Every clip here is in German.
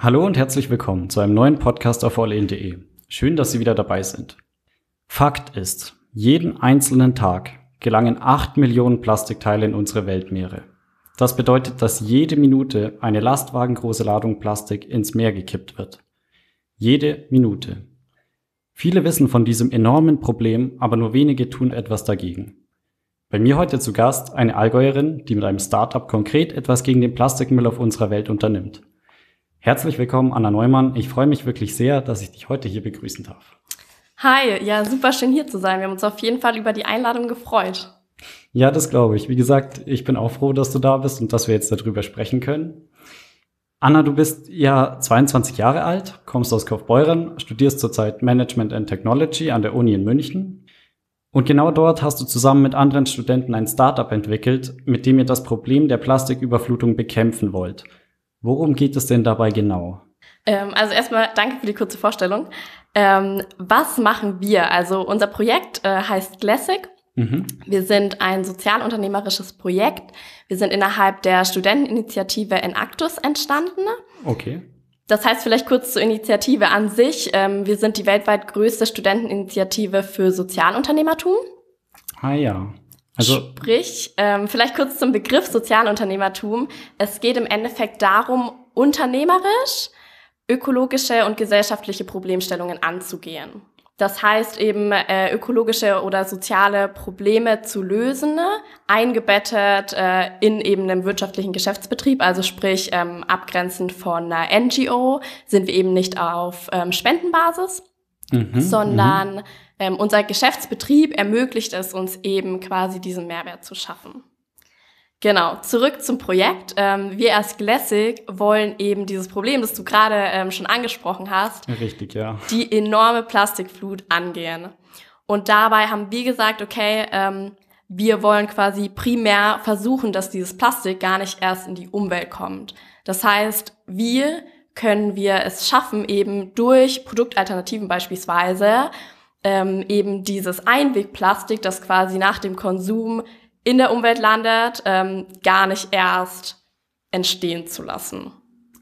Hallo und herzlich willkommen zu einem neuen Podcast auf allin.de. Schön, dass Sie wieder dabei sind. Fakt ist, jeden einzelnen Tag gelangen 8 Millionen Plastikteile in unsere Weltmeere. Das bedeutet, dass jede Minute eine lastwagengroße Ladung Plastik ins Meer gekippt wird. Jede Minute. Viele wissen von diesem enormen Problem, aber nur wenige tun etwas dagegen. Bei mir heute zu Gast eine Allgäuerin, die mit einem Startup konkret etwas gegen den Plastikmüll auf unserer Welt unternimmt. Herzlich willkommen, Anna Neumann. Ich freue mich wirklich sehr, dass ich dich heute hier begrüßen darf. Hi, ja, super schön hier zu sein. Wir haben uns auf jeden Fall über die Einladung gefreut. Ja, das glaube ich. Wie gesagt, ich bin auch froh, dass du da bist und dass wir jetzt darüber sprechen können. Anna, du bist ja 22 Jahre alt, kommst aus Kaufbeuren, studierst zurzeit Management and Technology an der Uni in München. Und genau dort hast du zusammen mit anderen Studenten ein Startup entwickelt, mit dem ihr das Problem der Plastiküberflutung bekämpfen wollt. Worum geht es denn dabei genau? Ähm, also erstmal danke für die kurze Vorstellung. Ähm, was machen wir? Also unser Projekt äh, heißt Classic Mhm. Wir sind ein sozialunternehmerisches Projekt. Wir sind innerhalb der Studenteninitiative Enactus entstanden. Okay. Das heißt vielleicht kurz zur Initiative an sich. Ähm, wir sind die weltweit größte Studenteninitiative für Sozialunternehmertum. Ah ja. Also Sprich, ähm, vielleicht kurz zum Begriff Sozialunternehmertum. Es geht im Endeffekt darum, unternehmerisch ökologische und gesellschaftliche Problemstellungen anzugehen. Das heißt eben äh, ökologische oder soziale Probleme zu lösen, eingebettet äh, in eben einem wirtschaftlichen Geschäftsbetrieb, also sprich ähm, abgrenzend von einer NGO sind wir eben nicht auf ähm, Spendenbasis, mhm, sondern mhm. Ähm, unser Geschäftsbetrieb ermöglicht es uns eben quasi diesen Mehrwert zu schaffen. Genau, zurück zum Projekt. Ähm, wir als Glassig wollen eben dieses Problem, das du gerade ähm, schon angesprochen hast, Richtig, ja. die enorme Plastikflut angehen. Und dabei haben wir gesagt, okay, ähm, wir wollen quasi primär versuchen, dass dieses Plastik gar nicht erst in die Umwelt kommt. Das heißt, wir können wir es schaffen, eben durch Produktalternativen beispielsweise, ähm, eben dieses Einwegplastik, das quasi nach dem Konsum in der Umwelt landet, ähm, gar nicht erst entstehen zu lassen.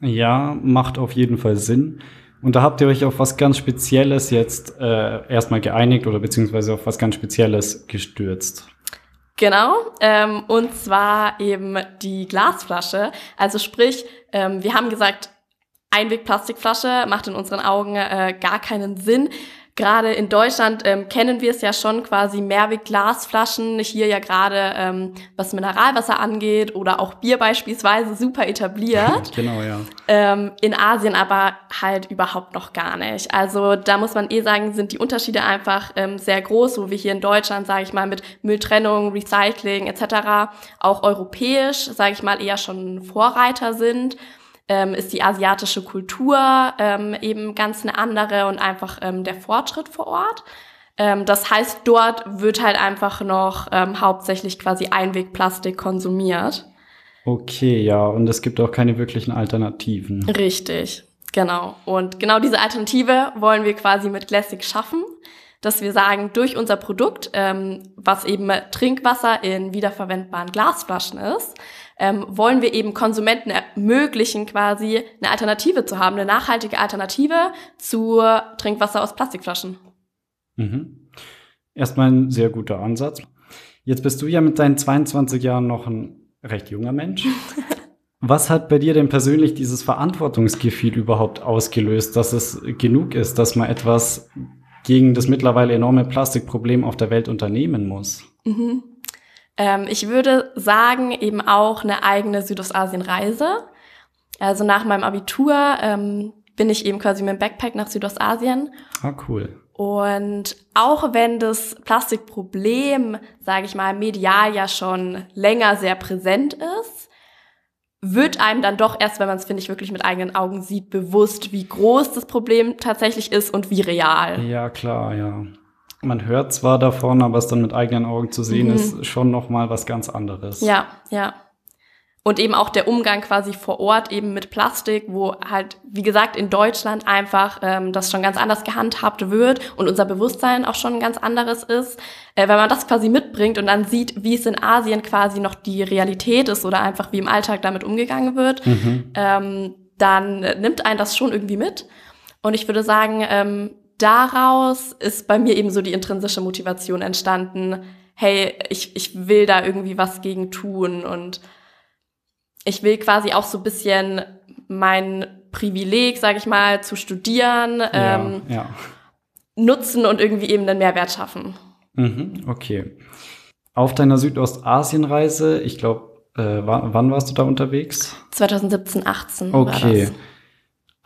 Ja, macht auf jeden Fall Sinn. Und da habt ihr euch auf was ganz Spezielles jetzt äh, erstmal geeinigt oder beziehungsweise auf was ganz Spezielles gestürzt. Genau, ähm, und zwar eben die Glasflasche. Also sprich, ähm, wir haben gesagt, Einwegplastikflasche macht in unseren Augen äh, gar keinen Sinn gerade in Deutschland ähm, kennen wir es ja schon quasi Mehrweg-Glasflaschen, hier ja gerade ähm, was Mineralwasser angeht oder auch Bier beispielsweise super etabliert. genau, ja. Ähm, in Asien aber halt überhaupt noch gar nicht. Also da muss man eh sagen, sind die Unterschiede einfach ähm, sehr groß, wo wir hier in Deutschland, sage ich mal, mit Mülltrennung, Recycling etc. auch europäisch, sage ich mal, eher schon Vorreiter sind ähm, ist die asiatische Kultur ähm, eben ganz eine andere und einfach ähm, der Fortschritt vor Ort. Ähm, das heißt, dort wird halt einfach noch ähm, hauptsächlich quasi Einwegplastik konsumiert. Okay, ja, und es gibt auch keine wirklichen Alternativen. Richtig, genau. Und genau diese Alternative wollen wir quasi mit Classic schaffen, dass wir sagen, durch unser Produkt, ähm, was eben Trinkwasser in wiederverwendbaren Glasflaschen ist, ähm, wollen wir eben Konsumenten ermöglichen, quasi eine Alternative zu haben, eine nachhaltige Alternative zu Trinkwasser aus Plastikflaschen. Mhm. Erstmal ein sehr guter Ansatz. Jetzt bist du ja mit deinen 22 Jahren noch ein recht junger Mensch. Was hat bei dir denn persönlich dieses Verantwortungsgefühl überhaupt ausgelöst, dass es genug ist, dass man etwas gegen das mittlerweile enorme Plastikproblem auf der Welt unternehmen muss? Mhm. Ähm, ich würde sagen, eben auch eine eigene Südostasien-Reise. Also nach meinem Abitur ähm, bin ich eben quasi mit dem Backpack nach Südostasien. Ah, cool. Und auch wenn das Plastikproblem, sage ich mal, medial ja schon länger sehr präsent ist, wird einem dann doch erst, wenn man es, finde ich, wirklich mit eigenen Augen sieht, bewusst, wie groß das Problem tatsächlich ist und wie real. Ja, klar, ja man hört zwar davon, aber es dann mit eigenen Augen zu sehen, mhm. ist schon noch mal was ganz anderes. Ja, ja. Und eben auch der Umgang quasi vor Ort eben mit Plastik, wo halt, wie gesagt, in Deutschland einfach ähm, das schon ganz anders gehandhabt wird und unser Bewusstsein auch schon ein ganz anderes ist. Äh, wenn man das quasi mitbringt und dann sieht, wie es in Asien quasi noch die Realität ist oder einfach wie im Alltag damit umgegangen wird, mhm. ähm, dann nimmt einen das schon irgendwie mit. Und ich würde sagen, ähm, daraus ist bei mir eben so die intrinsische Motivation entstanden, hey, ich, ich will da irgendwie was gegen tun und ich will quasi auch so ein bisschen mein Privileg, sage ich mal, zu studieren, ähm, ja, ja. nutzen und irgendwie eben einen Mehrwert schaffen. Mhm, okay. Auf deiner Südostasienreise, ich glaube, äh, wann warst du da unterwegs? 2017, 18. Okay.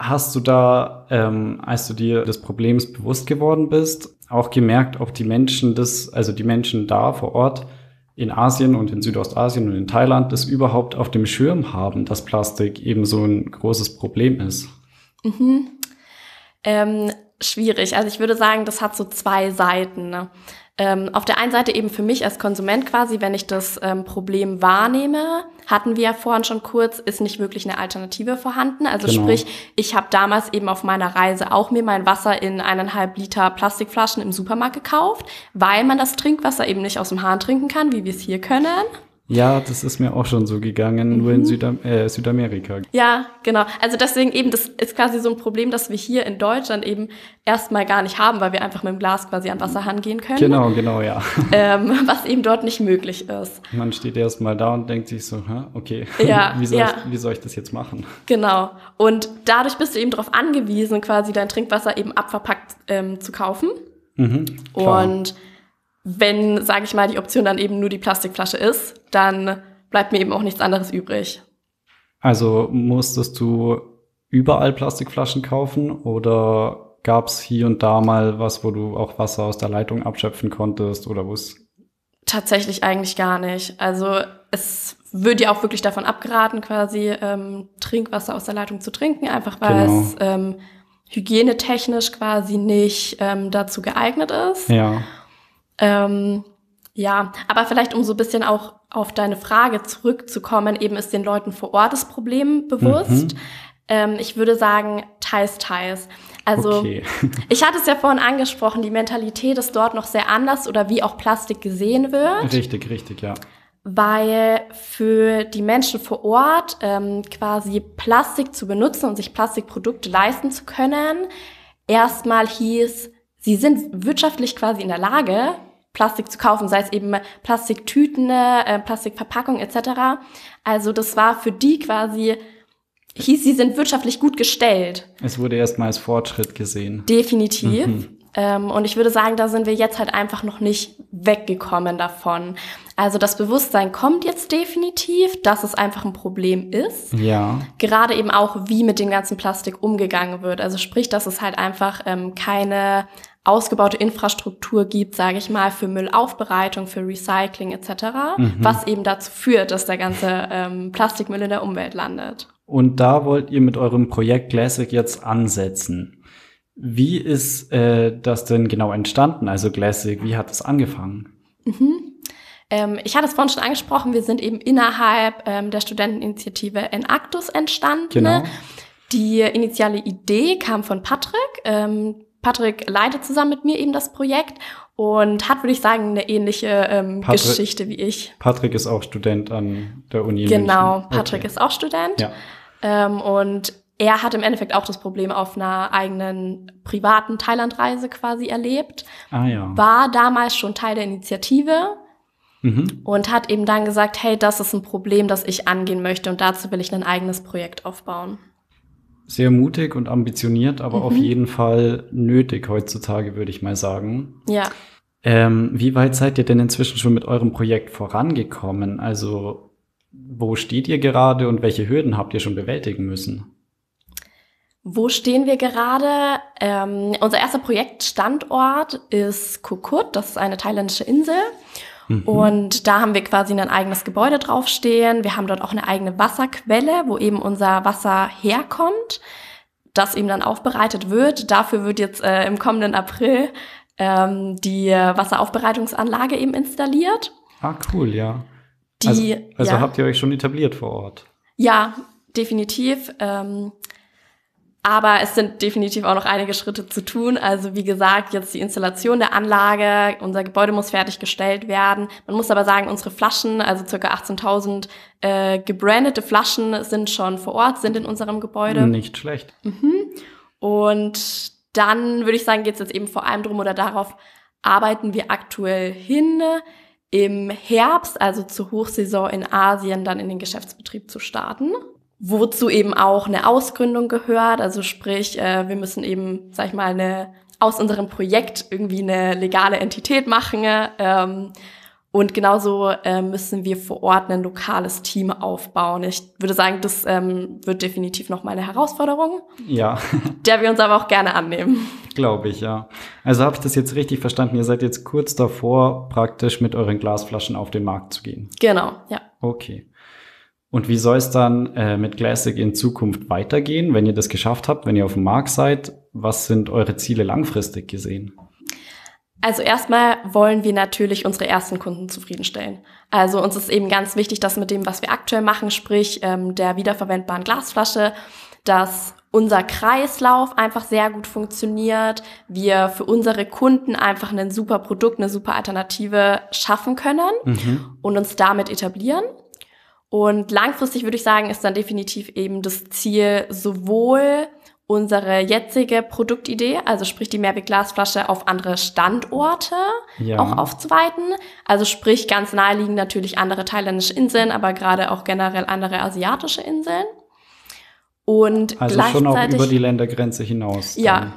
Hast du da, ähm, als du dir des Problems bewusst geworden bist, auch gemerkt, ob die Menschen das, also die Menschen da vor Ort in Asien und in Südostasien und in Thailand das überhaupt auf dem Schirm haben, dass Plastik eben so ein großes Problem ist? Mhm. Ähm, schwierig. Also ich würde sagen, das hat so zwei Seiten. Ne? Ähm, auf der einen Seite eben für mich als Konsument quasi, wenn ich das ähm, Problem wahrnehme, hatten wir ja vorhin schon kurz, ist nicht wirklich eine Alternative vorhanden. Also genau. sprich, ich habe damals eben auf meiner Reise auch mir mein Wasser in eineinhalb Liter Plastikflaschen im Supermarkt gekauft, weil man das Trinkwasser eben nicht aus dem Hahn trinken kann, wie wir es hier können. Ja, das ist mir auch schon so gegangen, mhm. nur in mhm. Südam äh, Südamerika. Ja, genau. Also deswegen eben, das ist quasi so ein Problem, das wir hier in Deutschland eben erstmal gar nicht haben, weil wir einfach mit dem Glas quasi an Wasserhahn gehen können. Genau, genau, ja. Ähm, was eben dort nicht möglich ist. Man steht erstmal da und denkt sich so, okay, ja, wie, soll ja. ich, wie soll ich das jetzt machen? Genau. Und dadurch bist du eben darauf angewiesen, quasi dein Trinkwasser eben abverpackt ähm, zu kaufen. Mhm, klar. und wenn, sage ich mal, die Option dann eben nur die Plastikflasche ist, dann bleibt mir eben auch nichts anderes übrig. Also musstest du überall Plastikflaschen kaufen oder gab es hier und da mal was, wo du auch Wasser aus der Leitung abschöpfen konntest oder was? Tatsächlich eigentlich gar nicht. Also es wird ja auch wirklich davon abgeraten, quasi ähm, Trinkwasser aus der Leitung zu trinken, einfach weil genau. es ähm, hygienetechnisch quasi nicht ähm, dazu geeignet ist. Ja. Ähm, ja, aber vielleicht um so ein bisschen auch auf deine Frage zurückzukommen, eben ist den Leuten vor Ort das Problem bewusst. Mhm. Ähm, ich würde sagen, teils, teils. Also okay. ich hatte es ja vorhin angesprochen, die Mentalität ist dort noch sehr anders oder wie auch Plastik gesehen wird. Richtig, richtig, ja. Weil für die Menschen vor Ort ähm, quasi Plastik zu benutzen und sich Plastikprodukte leisten zu können, erstmal hieß, sie sind wirtschaftlich quasi in der Lage, Plastik zu kaufen, sei es eben Plastiktüten, äh, Plastikverpackungen etc. Also das war für die quasi, hieß, sie sind wirtschaftlich gut gestellt. Es wurde erstmal als Fortschritt gesehen. Definitiv. Mhm. Ähm, und ich würde sagen, da sind wir jetzt halt einfach noch nicht weggekommen davon. Also das Bewusstsein kommt jetzt definitiv, dass es einfach ein Problem ist. Ja. Gerade eben auch, wie mit dem ganzen Plastik umgegangen wird. Also sprich, dass es halt einfach ähm, keine ausgebaute Infrastruktur gibt, sage ich mal, für Müllaufbereitung, für Recycling etc., mhm. was eben dazu führt, dass der ganze ähm, Plastikmüll in der Umwelt landet. Und da wollt ihr mit eurem Projekt Classic jetzt ansetzen. Wie ist äh, das denn genau entstanden, also Classic? Wie hat es angefangen? Mhm. Ähm, ich hatte es vorhin schon angesprochen, wir sind eben innerhalb ähm, der Studenteninitiative Enactus entstanden. Genau. Die initiale Idee kam von Patrick. Ähm, Patrick leitet zusammen mit mir eben das Projekt und hat, würde ich sagen, eine ähnliche ähm, Patrick, Geschichte wie ich. Patrick ist auch Student an der Uni. Genau, München. Patrick okay. ist auch Student. Ja. Ähm, und er hat im Endeffekt auch das Problem auf einer eigenen privaten Thailandreise quasi erlebt. Ah, ja. War damals schon Teil der Initiative. Mhm. Und hat eben dann gesagt, hey, das ist ein Problem, das ich angehen möchte und dazu will ich ein eigenes Projekt aufbauen sehr mutig und ambitioniert, aber mhm. auf jeden Fall nötig heutzutage, würde ich mal sagen. Ja. Ähm, wie weit seid ihr denn inzwischen schon mit eurem Projekt vorangekommen? Also, wo steht ihr gerade und welche Hürden habt ihr schon bewältigen müssen? Wo stehen wir gerade? Ähm, unser erster Projektstandort ist Kukut, das ist eine thailändische Insel. Mhm. Und da haben wir quasi ein eigenes Gebäude draufstehen. Wir haben dort auch eine eigene Wasserquelle, wo eben unser Wasser herkommt, das eben dann aufbereitet wird. Dafür wird jetzt äh, im kommenden April ähm, die Wasseraufbereitungsanlage eben installiert. Ah, cool, ja. Die, also, also ja. habt ihr euch schon etabliert vor Ort? Ja, definitiv. Ähm, Aber es sind definitiv auch noch einige Schritte zu tun. Also wie gesagt, jetzt die Installation der Anlage, unser Gebäude muss fertiggestellt werden. Man muss aber sagen, unsere Flaschen, also circa 18.000 äh, gebrandete Flaschen sind schon vor Ort, sind in unserem Gebäude. Nicht schlecht. Mhm. Und dann würde ich sagen, geht es jetzt eben vor allem drum oder darauf arbeiten wir aktuell hin, im Herbst, also zur Hochsaison in Asien, dann in den Geschäftsbetrieb zu starten wozu eben auch eine Ausgründung gehört. Also sprich, äh, wir müssen eben, sag ich mal, eine, aus unserem Projekt irgendwie eine legale Entität machen. Ähm, und genauso äh, müssen wir vor Ort ein lokales Team aufbauen. Ich würde sagen, das ähm, wird definitiv noch mal eine Herausforderung. Ja. der wir uns aber auch gerne annehmen. Glaube ich, ja. Also habe ich das jetzt richtig verstanden? Ihr seid jetzt kurz davor, praktisch mit euren Glasflaschen auf den Markt zu gehen. Genau, ja. Okay. Und wie soll es dann äh, mit Classic in Zukunft weitergehen, wenn ihr das geschafft habt, wenn ihr auf dem Markt seid? Was sind eure Ziele langfristig gesehen? Also erstmal wollen wir natürlich unsere ersten Kunden zufriedenstellen. Also uns ist eben ganz wichtig, dass mit dem, was wir aktuell machen, sprich ähm, der wiederverwendbaren Glasflasche, dass unser Kreislauf einfach sehr gut funktioniert, wir für unsere Kunden einfach ein super Produkt, eine super Alternative schaffen können mhm. und uns damit etablieren. Und langfristig würde ich sagen, ist dann definitiv eben das Ziel, sowohl unsere jetzige Produktidee, also sprich die Mehrweg-Glasflasche auf andere Standorte ja. auch aufzuweiten. Also sprich ganz naheliegend natürlich andere thailändische Inseln, aber gerade auch generell andere asiatische Inseln. Und also schon auch über die Ländergrenze hinaus. Dann. Ja,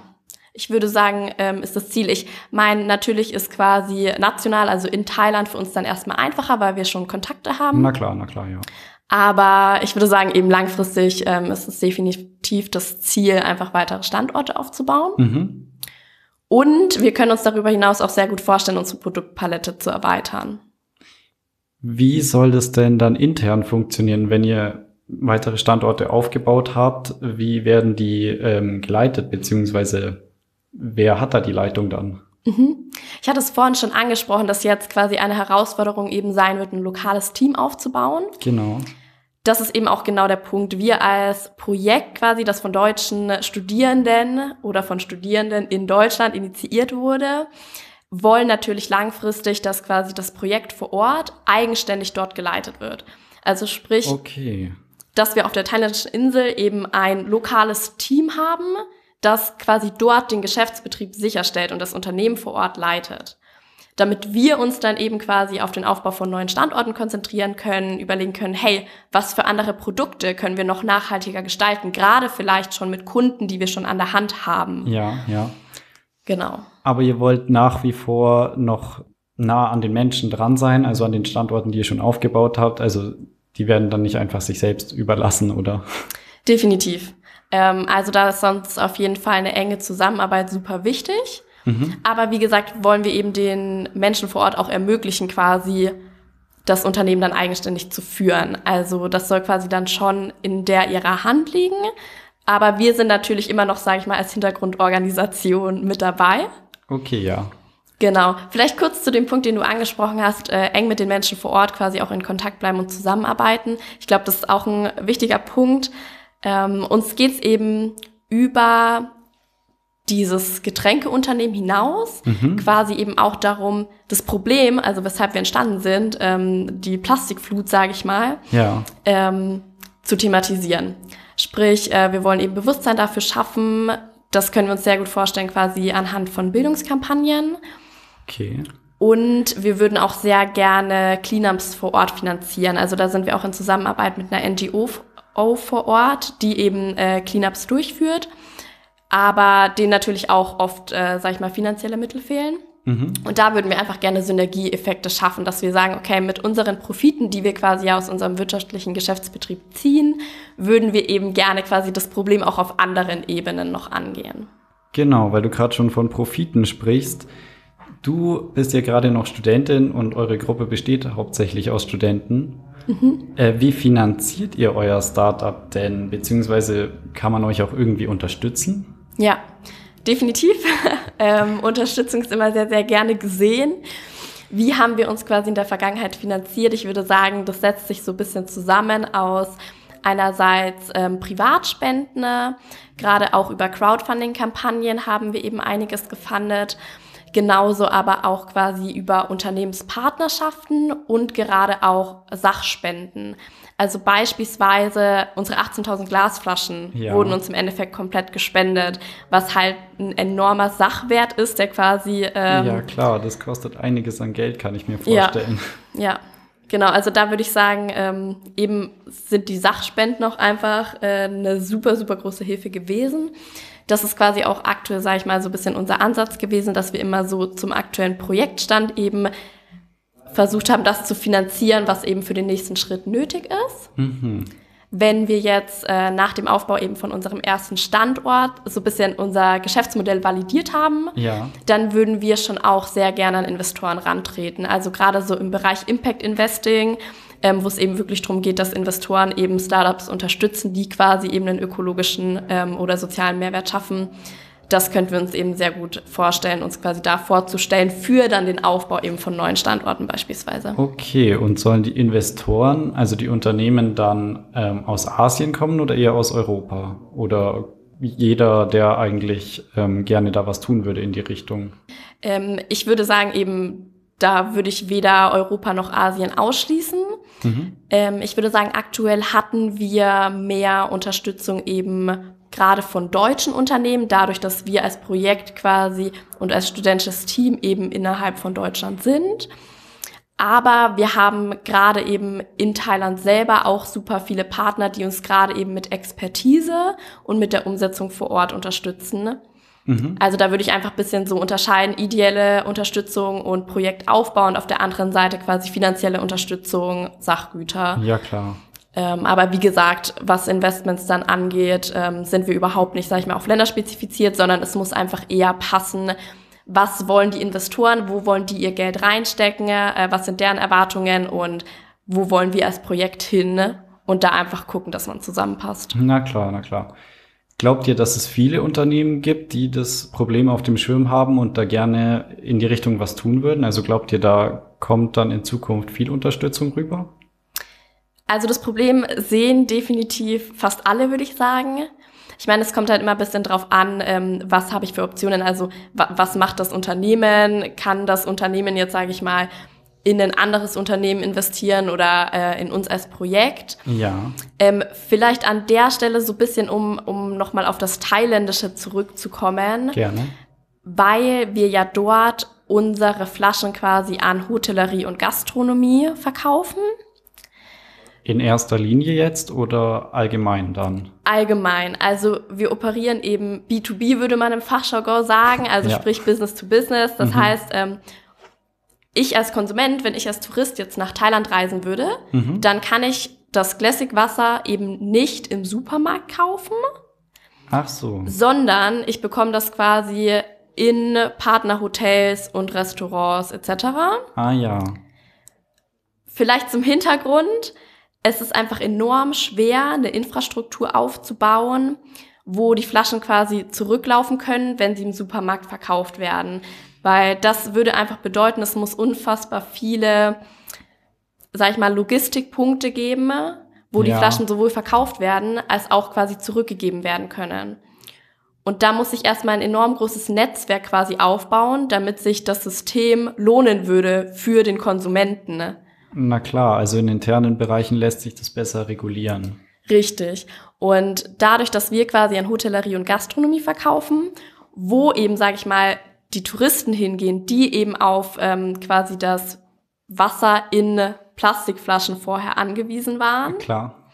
ich würde sagen, ähm, ist das Ziel. Ich meine, natürlich ist quasi national, also in Thailand für uns dann erstmal einfacher, weil wir schon Kontakte haben. Na klar, na klar, ja. Aber ich würde sagen, eben langfristig ähm, ist es definitiv das Ziel, einfach weitere Standorte aufzubauen. Mhm. Und wir können uns darüber hinaus auch sehr gut vorstellen, unsere Produktpalette zu erweitern. Wie soll das denn dann intern funktionieren, wenn ihr weitere Standorte aufgebaut habt? Wie werden die ähm, geleitet, beziehungsweise wer hat da die Leitung dann? Mhm. Ich hatte es vorhin schon angesprochen, dass jetzt quasi eine Herausforderung eben sein wird, ein lokales Team aufzubauen. Genau. Das ist eben auch genau der Punkt. Wir als Projekt quasi, das von deutschen Studierenden oder von Studierenden in Deutschland initiiert wurde, wollen natürlich langfristig, dass quasi das Projekt vor Ort eigenständig dort geleitet wird. Also sprich, okay. dass wir auf der thailändischen Insel eben ein lokales Team haben, das quasi dort den Geschäftsbetrieb sicherstellt und das Unternehmen vor Ort leitet. Damit wir uns dann eben quasi auf den Aufbau von neuen Standorten konzentrieren können, überlegen können, hey, was für andere Produkte können wir noch nachhaltiger gestalten, gerade vielleicht schon mit Kunden, die wir schon an der Hand haben. Ja, ja. Genau. Aber ihr wollt nach wie vor noch nah an den Menschen dran sein, also an den Standorten, die ihr schon aufgebaut habt. Also die werden dann nicht einfach sich selbst überlassen, oder? Definitiv. Ähm, also da ist sonst auf jeden Fall eine enge Zusammenarbeit super wichtig. Mhm. Aber wie gesagt, wollen wir eben den Menschen vor Ort auch ermöglichen, quasi das Unternehmen dann eigenständig zu führen. Also das soll quasi dann schon in der ihrer Hand liegen. Aber wir sind natürlich immer noch, sage ich mal, als Hintergrundorganisation mit dabei. Okay, ja. Genau. Vielleicht kurz zu dem Punkt, den du angesprochen hast, äh, eng mit den Menschen vor Ort quasi auch in Kontakt bleiben und zusammenarbeiten. Ich glaube, das ist auch ein wichtiger Punkt, ähm, uns geht's eben über dieses Getränkeunternehmen hinaus, mhm. quasi eben auch darum, das Problem, also weshalb wir entstanden sind, ähm, die Plastikflut, sage ich mal, ja. ähm, zu thematisieren. Sprich, äh, wir wollen eben Bewusstsein dafür schaffen. Das können wir uns sehr gut vorstellen, quasi anhand von Bildungskampagnen. Okay. Und wir würden auch sehr gerne Cleanups vor Ort finanzieren. Also da sind wir auch in Zusammenarbeit mit einer NGO vor Ort, die eben äh, Cleanups durchführt, aber denen natürlich auch oft, äh, sag ich mal, finanzielle Mittel fehlen. Mhm. Und da würden wir einfach gerne Synergieeffekte schaffen, dass wir sagen, okay, mit unseren Profiten, die wir quasi aus unserem wirtschaftlichen Geschäftsbetrieb ziehen, würden wir eben gerne quasi das Problem auch auf anderen Ebenen noch angehen. Genau, weil du gerade schon von Profiten sprichst. Du bist ja gerade noch Studentin und eure Gruppe besteht hauptsächlich aus Studenten. Mhm. Äh, wie finanziert ihr euer Startup denn? Beziehungsweise kann man euch auch irgendwie unterstützen? Ja, definitiv. ähm, Unterstützung ist immer sehr, sehr gerne gesehen. Wie haben wir uns quasi in der Vergangenheit finanziert? Ich würde sagen, das setzt sich so ein bisschen zusammen aus Einerseits ähm, Privatspenden, gerade auch über Crowdfunding-Kampagnen haben wir eben einiges gefundet. Genauso aber auch quasi über Unternehmenspartnerschaften und gerade auch Sachspenden. Also beispielsweise unsere 18.000 Glasflaschen ja. wurden uns im Endeffekt komplett gespendet, was halt ein enormer Sachwert ist, der quasi... Ähm, ja klar, das kostet einiges an Geld, kann ich mir vorstellen. Ja, ja. Genau, also da würde ich sagen, ähm, eben sind die Sachspenden auch einfach äh, eine super, super große Hilfe gewesen. Das ist quasi auch aktuell, sage ich mal, so ein bisschen unser Ansatz gewesen, dass wir immer so zum aktuellen Projektstand eben versucht haben, das zu finanzieren, was eben für den nächsten Schritt nötig ist. Mhm. Wenn wir jetzt äh, nach dem Aufbau eben von unserem ersten Standort so ein bisschen unser Geschäftsmodell validiert haben, ja. dann würden wir schon auch sehr gerne an Investoren rantreten. Also gerade so im Bereich Impact Investing ähm, wo es eben wirklich darum geht, dass Investoren eben Startups unterstützen, die quasi eben einen ökologischen ähm, oder sozialen Mehrwert schaffen. Das könnten wir uns eben sehr gut vorstellen, uns quasi da vorzustellen für dann den Aufbau eben von neuen Standorten beispielsweise. Okay, und sollen die Investoren, also die Unternehmen dann ähm, aus Asien kommen oder eher aus Europa? Oder jeder, der eigentlich ähm, gerne da was tun würde in die Richtung? Ähm, ich würde sagen, eben da würde ich weder Europa noch Asien ausschließen. Mhm. Ähm, ich würde sagen, aktuell hatten wir mehr Unterstützung eben gerade von deutschen Unternehmen, dadurch, dass wir als Projekt quasi und als studentisches Team eben innerhalb von Deutschland sind. Aber wir haben gerade eben in Thailand selber auch super viele Partner, die uns gerade eben mit Expertise und mit der Umsetzung vor Ort unterstützen. Mhm. Also da würde ich einfach bisschen so unterscheiden, ideelle Unterstützung und Projektaufbau und auf der anderen Seite quasi finanzielle Unterstützung, Sachgüter. Ja, klar. Ähm, aber wie gesagt, was Investments dann angeht, ähm, sind wir überhaupt nicht, sage ich mal, auf Länder spezifiziert, sondern es muss einfach eher passen. Was wollen die Investoren? Wo wollen die ihr Geld reinstecken? Äh, was sind deren Erwartungen? Und wo wollen wir als Projekt hin? Und da einfach gucken, dass man zusammenpasst. Na klar, na klar. Glaubt ihr, dass es viele Unternehmen gibt, die das Problem auf dem Schirm haben und da gerne in die Richtung was tun würden? Also glaubt ihr, da kommt dann in Zukunft viel Unterstützung rüber? Also das Problem sehen definitiv fast alle, würde ich sagen. Ich meine, es kommt halt immer ein bisschen drauf an, ähm, was habe ich für Optionen. Also was macht das Unternehmen? Kann das Unternehmen jetzt, sage ich mal, in ein anderes Unternehmen investieren oder äh, in uns als Projekt. Ja. Ähm, vielleicht an der Stelle so ein bisschen, um, um nochmal auf das Thailändische zurückzukommen. Gerne. Weil wir ja dort unsere Flaschen quasi an Hotellerie und Gastronomie verkaufen. In erster Linie jetzt oder allgemein dann? Allgemein. Also wir operieren eben B2B, würde man im Fachjargon sagen, also ja. sprich Business to Business. Das mhm. heißt, ähm, ich als Konsument, wenn ich als Tourist jetzt nach Thailand reisen würde, mhm. dann kann ich das Classic Wasser eben nicht im Supermarkt kaufen. Ach so. Sondern ich bekomme das quasi in Partnerhotels und Restaurants etc. Ah ja. Vielleicht zum Hintergrund. Es ist einfach enorm schwer, eine Infrastruktur aufzubauen, wo die Flaschen quasi zurücklaufen können, wenn sie im Supermarkt verkauft werden. Weil das würde einfach bedeuten, es muss unfassbar viele, sag ich mal, Logistikpunkte geben, wo ja. die Flaschen sowohl verkauft werden, als auch quasi zurückgegeben werden können. Und da muss ich erstmal ein enorm großes Netzwerk quasi aufbauen, damit sich das System lohnen würde für den Konsumenten. Na klar, also in internen Bereichen lässt sich das besser regulieren. Richtig. Und dadurch, dass wir quasi an Hotellerie und Gastronomie verkaufen, wo eben, sage ich mal, die Touristen hingehen, die eben auf ähm, quasi das Wasser in Plastikflaschen vorher angewiesen waren. Klar.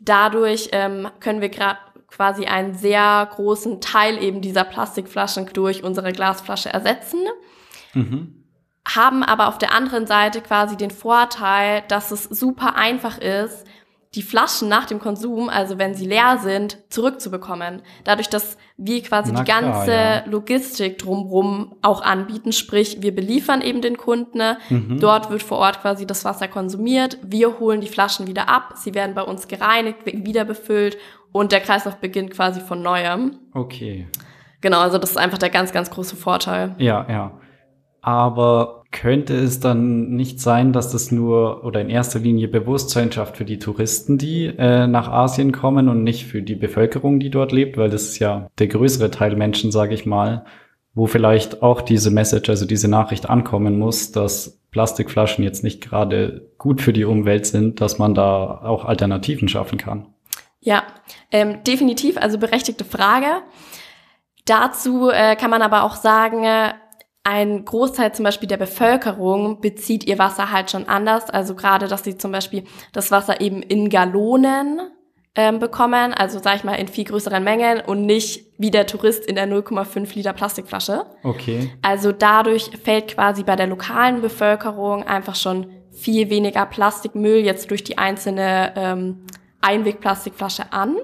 Dadurch ähm, können wir quasi einen sehr großen Teil eben dieser Plastikflaschen durch unsere Glasflasche ersetzen. Mhm. Haben aber auf der anderen Seite quasi den Vorteil, dass es super einfach ist, die Flaschen nach dem Konsum, also wenn sie leer sind, zurückzubekommen. Dadurch, dass wir quasi Na die ganze ja. Logistik drumherum auch anbieten, sprich wir beliefern eben den Kunden, mhm. dort wird vor Ort quasi das Wasser konsumiert, wir holen die Flaschen wieder ab, sie werden bei uns gereinigt, wieder befüllt und der Kreislauf beginnt quasi von neuem. Okay. Genau, also das ist einfach der ganz, ganz große Vorteil. Ja, ja. Aber könnte es dann nicht sein, dass das nur oder in erster Linie Bewusstsein schafft für die Touristen, die äh, nach Asien kommen und nicht für die Bevölkerung, die dort lebt, weil das ist ja der größere Teil Menschen, sage ich mal, wo vielleicht auch diese Message, also diese Nachricht ankommen muss, dass Plastikflaschen jetzt nicht gerade gut für die Umwelt sind, dass man da auch Alternativen schaffen kann. Ja, ähm, definitiv, also berechtigte Frage. Dazu äh, kann man aber auch sagen, äh, ein Großteil zum Beispiel der Bevölkerung bezieht ihr Wasser halt schon anders. Also gerade, dass sie zum Beispiel das Wasser eben in Gallonen ähm, bekommen, also sag ich mal in viel größeren Mengen und nicht wie der Tourist in der 0,5 Liter Plastikflasche. Okay. Also dadurch fällt quasi bei der lokalen Bevölkerung einfach schon viel weniger Plastikmüll jetzt durch die einzelne ähm, Einwegplastikflasche an.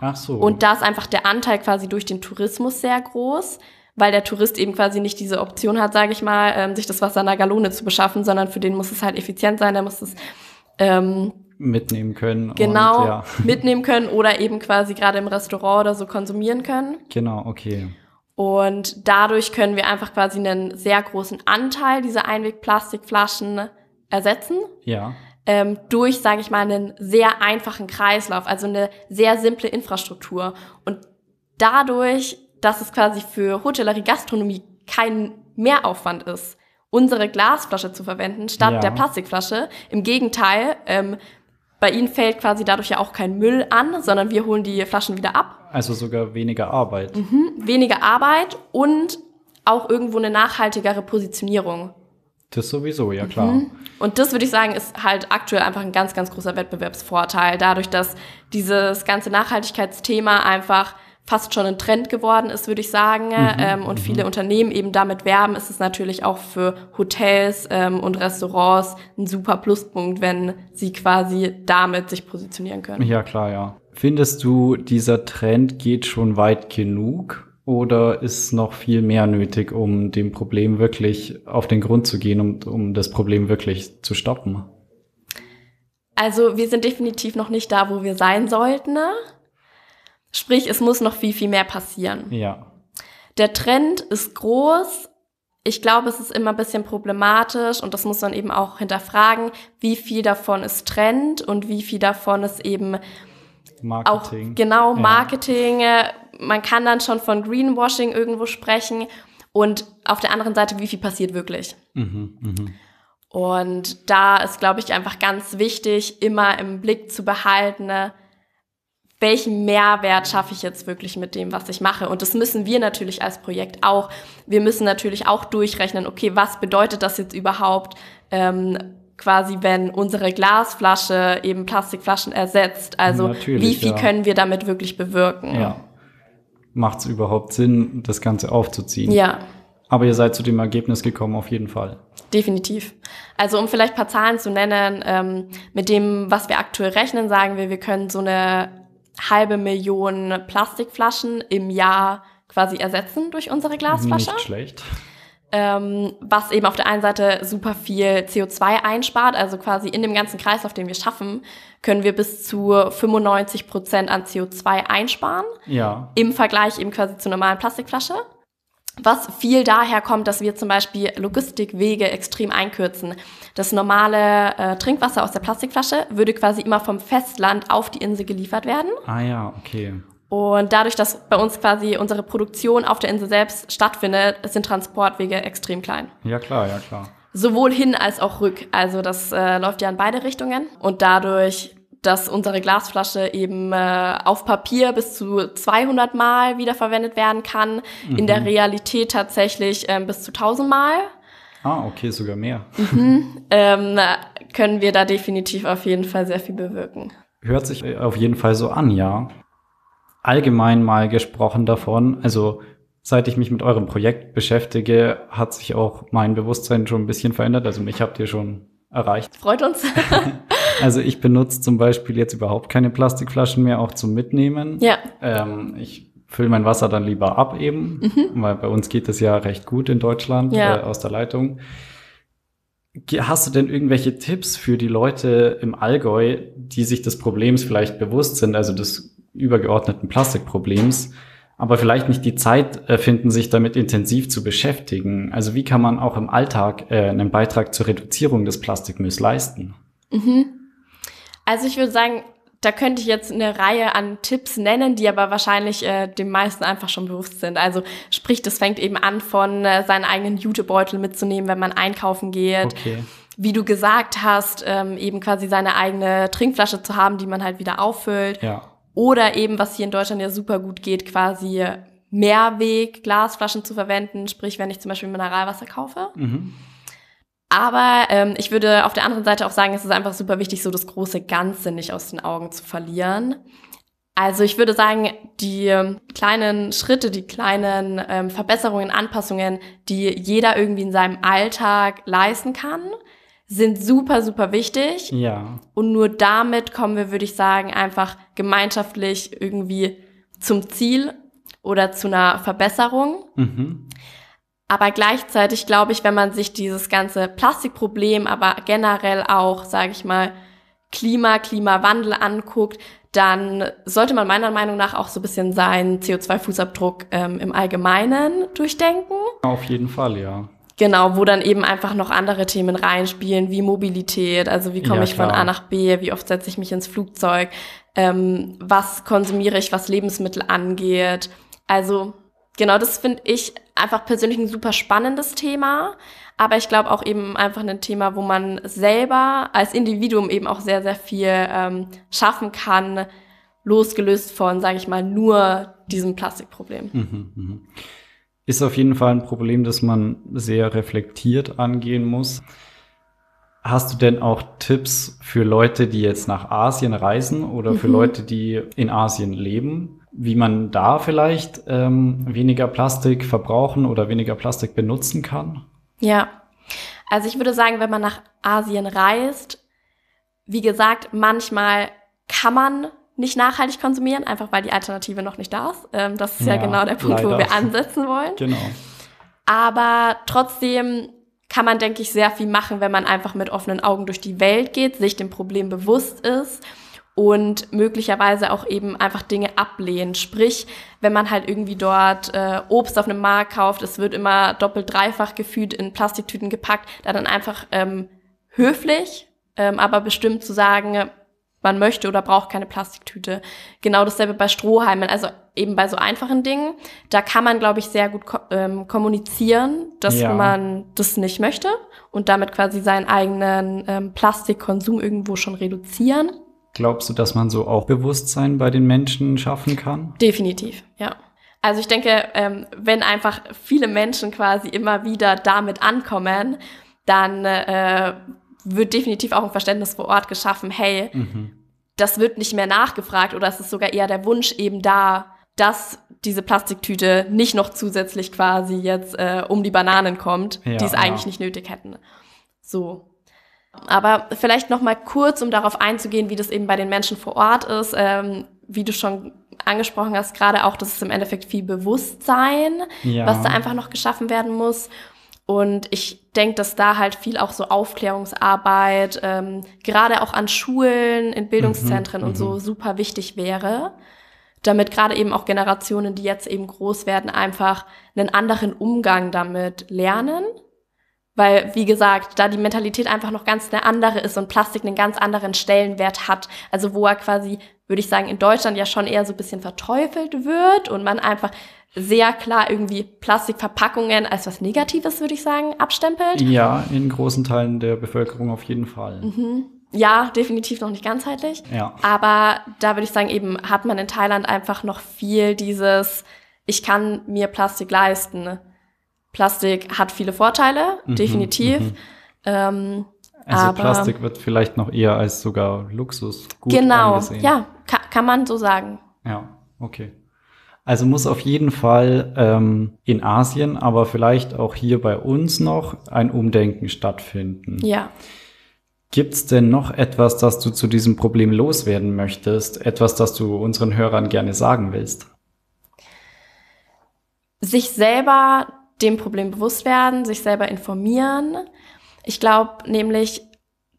Ach so. Und da ist einfach der Anteil quasi durch den Tourismus sehr groß weil der Tourist eben quasi nicht diese Option hat, sage ich mal, ähm, sich das Wasser in einer Galone zu beschaffen, sondern für den muss es halt effizient sein, der muss es ähm, mitnehmen können. Genau, und, ja. mitnehmen können oder eben quasi gerade im Restaurant oder so konsumieren können. Genau, okay. Und dadurch können wir einfach quasi einen sehr großen Anteil dieser Einwegplastikflaschen ersetzen. Ja. Ähm, durch, sage ich mal, einen sehr einfachen Kreislauf, also eine sehr simple Infrastruktur. Und dadurch dass es quasi für Hotellerie, Gastronomie kein Mehraufwand ist, unsere Glasflasche zu verwenden statt Ja. der Plastikflasche. Im Gegenteil, ähm, bei ihnen fällt quasi dadurch ja auch kein Müll an, sondern wir holen die Flaschen wieder ab. Also sogar weniger Arbeit. Mhm. Weniger Arbeit und auch irgendwo eine nachhaltigere Positionierung. Das sowieso, ja klar. Mhm. Und das würde ich sagen, ist halt aktuell einfach ein ganz, ganz großer Wettbewerbsvorteil, dadurch, dass dieses ganze Nachhaltigkeitsthema einfach fast schon ein Trend geworden ist, würde ich sagen, ähm, und viele Unternehmen eben damit werben, ist es natürlich auch für Hotels ähm, und Restaurants ein super Pluspunkt, wenn sie quasi damit sich positionieren können. Ja, klar, ja. Findest du, dieser Trend geht schon weit genug oder ist noch viel mehr nötig, um dem Problem wirklich auf den Grund zu gehen, um, um das Problem wirklich zu stoppen? Also wir sind definitiv noch nicht da, wo wir sein sollten. Sprich, es muss noch viel, viel mehr passieren. Ja. Der Trend ist groß. Ich glaube, es ist immer ein bisschen problematisch und das muss man eben auch hinterfragen, wie viel davon ist Trend und wie viel davon ist eben auch Marketing. genau Ja. Marketing. Äh, Man kann dann schon von Greenwashing irgendwo sprechen und auf der anderen Seite, wie viel passiert wirklich. Mhm, mhm. Und da ist, glaube ich, einfach ganz wichtig, immer im Blick zu behalten, ne, welchen Mehrwert schaffe ich jetzt wirklich mit dem, was ich mache. Und das müssen wir natürlich als Projekt auch. Wir müssen natürlich auch durchrechnen, okay, was bedeutet das jetzt überhaupt, ähm, quasi, wenn unsere Glasflasche eben Plastikflaschen ersetzt. Also Natürlich, wie viel ja. können wir damit wirklich bewirken? Ja. Macht es überhaupt Sinn, das Ganze aufzuziehen? ja. Aber ihr seid zu dem Ergebnis gekommen, auf jeden Fall. Definitiv. Also um vielleicht ein paar Zahlen zu nennen, ähm, mit dem, was wir aktuell rechnen, sagen wir, wir können so eine halbe Million Plastikflaschen im Jahr quasi ersetzen durch unsere Glasflasche. Nicht schlecht. Ähm, was eben auf der einen Seite super viel CO2 einspart, also quasi in dem ganzen Kreislauf, den wir schaffen, können wir bis zu 95 Prozent an CO2 einsparen Ja. im Vergleich eben quasi zur normalen Plastikflasche. Was viel daher kommt, dass wir zum Beispiel Logistikwege extrem einkürzen. Das normale äh, Trinkwasser aus der Plastikflasche würde quasi immer vom Festland auf die Insel geliefert werden. Ah ja, okay. Und dadurch, dass bei uns quasi unsere Produktion auf der Insel selbst stattfindet, sind Transportwege extrem klein. Ja klar, ja klar. Sowohl hin als auch rück. Also das äh, läuft ja in beide Richtungen. Und dadurch, dass unsere Glasflasche eben äh, auf Papier bis zu 200 Mal wiederverwendet werden kann, in der Realität tatsächlich ähm, bis zu 1000 Mal, Ah, okay, sogar mehr. ähm, können wir da definitiv auf jeden Fall sehr viel bewirken. Hört sich äh, auf jeden Fall so an, ja. Allgemein mal gesprochen davon, also seit ich mich mit eurem Projekt beschäftige, hat sich auch mein Bewusstsein schon ein bisschen verändert. Also mich habt ihr schon erreicht. Freut uns. Also ich benutze zum Beispiel jetzt überhaupt keine Plastikflaschen mehr, auch zum Mitnehmen. ja, Ähm, ich fülle mein Wasser dann lieber ab eben, weil bei uns geht es ja recht gut in Deutschland Ja. äh, aus der Leitung. Hast du denn irgendwelche Tipps für die Leute im Allgäu, die sich des Problems vielleicht bewusst sind, also des übergeordneten Plastikproblems, aber vielleicht nicht die Zeit äh, finden, sich damit intensiv zu beschäftigen. Also wie kann man auch im Alltag äh, einen Beitrag zur Reduzierung des Plastikmülls leisten? Mhm. Also ich würde sagen, da könnte ich jetzt eine Reihe an Tipps nennen, die aber wahrscheinlich äh, dem meisten einfach schon bewusst sind. Also sprich, das fängt eben an von äh, seinen eigenen Jutebeutel mitzunehmen, wenn man einkaufen geht. Okay. Wie du gesagt hast, ähm, eben quasi seine eigene Trinkflasche zu haben, die man halt wieder auffüllt. Ja. Oder eben, was hier in Deutschland ja super gut geht, quasi Mehrweg-Glasflaschen zu verwenden. Sprich, wenn ich zum Beispiel Mineralwasser kaufe. Mhm. Aber ähm, ich würde auf der anderen Seite auch sagen, es ist einfach super wichtig, so das große Ganze nicht aus den Augen zu verlieren. Also ich würde sagen, die ähm, kleinen Schritte, die kleinen ähm, Verbesserungen, Anpassungen, die jeder irgendwie in seinem Alltag leisten kann, sind super, super wichtig. Ja. Und nur damit kommen wir, würde ich sagen, einfach gemeinschaftlich irgendwie zum Ziel oder zu einer Verbesserung. Mhm. Aber gleichzeitig glaube ich, wenn man sich dieses ganze Plastikproblem, aber generell auch, sage ich mal, Klima, Klimawandel anguckt, dann sollte man meiner Meinung nach auch so ein bisschen seinen CO2-Fußabdruck ähm, im Allgemeinen durchdenken. Auf jeden Fall, ja. Genau, wo dann eben einfach noch andere Themen reinspielen, wie Mobilität, also wie komme Ja, ich von. A nach B, wie oft setze ich mich ins Flugzeug, ähm, was konsumiere ich, was Lebensmittel angeht. Also genau, das finde ich einfach persönlich ein super spannendes Thema, aber ich glaube auch eben einfach ein Thema, wo man selber als Individuum eben auch sehr, sehr viel ähm, schaffen kann, losgelöst von, sage ich mal, nur diesem Plastikproblem. Mhm, mhm. Ist auf jeden Fall ein Problem, das man sehr reflektiert angehen muss. Hast du denn auch Tipps für Leute, die jetzt nach Asien reisen oder für Mhm. Leute, die in Asien leben, wie man da vielleicht ähm, weniger Plastik verbrauchen oder weniger Plastik benutzen kann? Ja, also ich würde sagen, wenn man nach Asien reist, wie gesagt, manchmal kann man nicht nachhaltig konsumieren, einfach weil die Alternative noch nicht da ist. Ähm, das ist ja, Ja, genau der Punkt, wo leider. wir ansetzen wollen. Genau. Aber trotzdem kann man, denke ich, sehr viel machen, wenn man einfach mit offenen Augen durch die Welt geht, sich dem Problem bewusst ist und möglicherweise auch eben einfach Dinge ablehnt. Sprich, wenn man halt irgendwie dort äh, Obst auf einem Markt kauft, es wird immer doppelt dreifach gefühlt in Plastiktüten gepackt, da dann einfach ähm, höflich, ähm, aber bestimmt zu sagen, man möchte oder braucht keine Plastiktüte. Genau dasselbe bei Strohhalmen, also eben bei so einfachen Dingen. Da kann man, glaube ich, sehr gut ko ähm, kommunizieren, dass Ja. man das nicht möchte und damit quasi seinen eigenen ähm, Plastikkonsum irgendwo schon reduzieren. Glaubst du, dass man so auch Bewusstsein bei den Menschen schaffen kann? Definitiv, ja. Also ich denke, ähm, wenn einfach viele Menschen quasi immer wieder damit ankommen, dann äh, wird definitiv auch ein Verständnis vor Ort geschaffen, hey, Mhm. das wird nicht mehr nachgefragt oder es ist sogar eher der Wunsch eben da, dass diese Plastiktüte nicht noch zusätzlich quasi jetzt äh, um die Bananen kommt, Ja, die es eigentlich ja. nicht nötig hätten. So. Aber vielleicht noch mal kurz, um darauf einzugehen, wie das eben bei den Menschen vor Ort ist. Ähm, wie du schon angesprochen hast, gerade auch, das ist im Endeffekt viel Bewusstsein, Ja. was da einfach noch geschaffen werden muss. Und ich denke, dass da halt viel auch so Aufklärungsarbeit, ähm, gerade auch an Schulen, in Bildungszentren Mhm, und so super wichtig wäre, damit gerade eben auch Generationen, die jetzt eben groß werden, einfach einen anderen Umgang damit lernen. Weil, wie gesagt, da die Mentalität einfach noch ganz eine andere ist und Plastik einen ganz anderen Stellenwert hat. Also wo er quasi, würde ich sagen, in Deutschland ja schon eher so ein bisschen verteufelt wird und man einfach sehr klar irgendwie Plastikverpackungen als was Negatives, würde ich sagen, abstempelt. Ja, in großen Teilen der Bevölkerung auf jeden Fall. Mhm. Ja, definitiv noch nicht ganzheitlich. Ja. Aber da würde ich sagen, eben hat man in Thailand einfach noch viel dieses, ich kann mir Plastik leisten. Plastik hat viele Vorteile, Mhm, definitiv. mhm. Ähm, Also aber Plastik wird vielleicht noch eher als sogar Luxus gut genau, angesehen. ja, kann, kann man so sagen. Ja, okay. Also muss auf jeden Fall ähm, in Asien, aber vielleicht auch hier bei uns noch ein Umdenken stattfinden. Ja. Gibt's denn noch etwas, das du zu diesem Problem loswerden möchtest? Etwas, das du unseren Hörern gerne sagen willst? sich selber dem Problem bewusst werden, sich selber informieren. Ich glaube nämlich,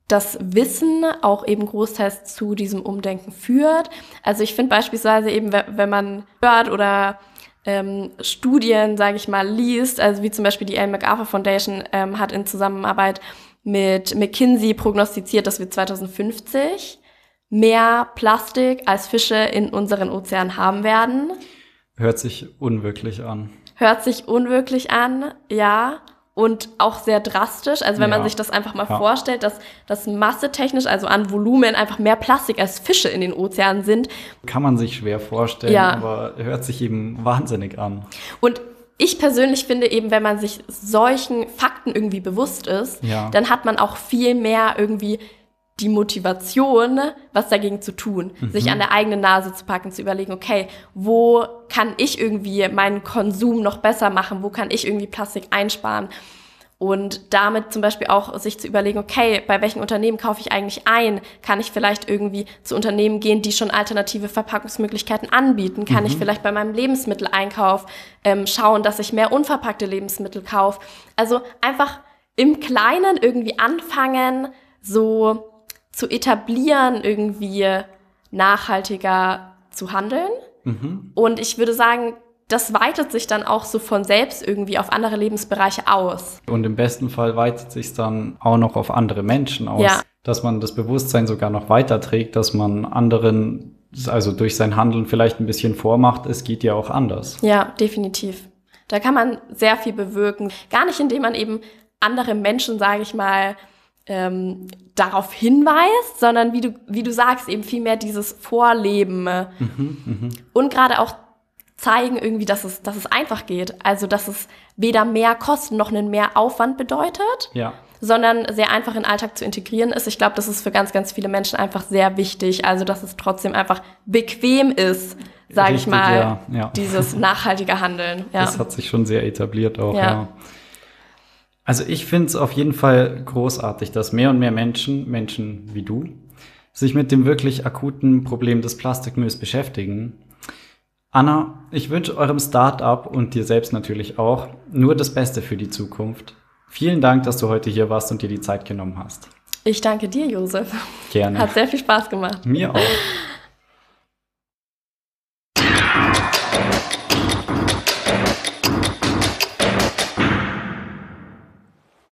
das Wissen auch eben großteils zu diesem Umdenken führt. Also ich finde beispielsweise eben, wenn man hört oder ähm, Studien, sage ich mal, liest, also wie zum Beispiel die Ellen MacArthur Foundation ähm, hat in Zusammenarbeit mit McKinsey prognostiziert, dass wir 2050 mehr Plastik als Fische in unseren Ozeanen haben werden. Hört sich unwirklich an. Hört sich unwirklich an, ja. Und auch sehr drastisch. Also wenn ja. man sich das einfach mal ja. vorstellt, dass das massetechnisch, also an Volumen, einfach mehr Plastik als Fische in den Ozeanen sind. Kann man sich schwer vorstellen, ja. aber hört sich eben wahnsinnig an. Und ich persönlich finde eben, wenn man sich solchen Fakten irgendwie bewusst ist, dann hat man auch viel mehr irgendwie die Motivation, was dagegen zu tun, mhm. sich an der eigenen Nase zu packen, zu überlegen, okay, wo kann ich irgendwie meinen Konsum noch besser machen, wo kann ich irgendwie Plastik einsparen und damit zum Beispiel auch sich zu überlegen, okay, bei welchen Unternehmen kaufe ich eigentlich ein? Kann ich vielleicht irgendwie zu Unternehmen gehen, die schon alternative Verpackungsmöglichkeiten anbieten? Kann mhm. ich vielleicht bei meinem Lebensmitteleinkauf ähm, schauen, dass ich mehr unverpackte Lebensmittel kaufe? Also einfach im Kleinen irgendwie anfangen, so zu etablieren, irgendwie nachhaltiger zu handeln. Mhm. Und ich würde sagen, das weitet sich dann auch so von selbst irgendwie auf andere Lebensbereiche aus. Und im besten Fall weitet sich dann auch noch auf andere Menschen aus. Ja. Dass man das Bewusstsein sogar noch weiterträgt, dass man anderen, also durch sein Handeln vielleicht ein bisschen vormacht, es geht ja auch anders. Ja, definitiv. Da kann man sehr viel bewirken. Gar nicht, indem man eben andere Menschen, sage ich mal, ähm, darauf hinweist, sondern wie du, wie du sagst, eben viel mehr dieses Vorleben mhm, mh. und gerade auch zeigen irgendwie, dass es, dass es einfach geht. Also, dass es weder mehr Kosten noch einen mehr Aufwand bedeutet, ja. sondern sehr einfach in den Alltag zu integrieren ist. Ich glaube, das ist für ganz, ganz viele Menschen einfach sehr wichtig. Also, dass es trotzdem einfach bequem ist, sage ich mal, ja, ja. dieses nachhaltige Handeln. Ja. Das hat sich schon sehr etabliert auch, ja. Also ich finde es auf jeden Fall großartig, dass mehr und mehr Menschen, Menschen wie du, sich mit dem wirklich akuten Problem des Plastikmülls beschäftigen. Anna, ich wünsche eurem Startup und dir selbst natürlich auch nur das Beste für die Zukunft. Vielen Dank, dass du heute hier warst und dir die Zeit genommen hast. Ich danke dir, Josef. Gerne. Hat sehr viel Spaß gemacht. Mir auch.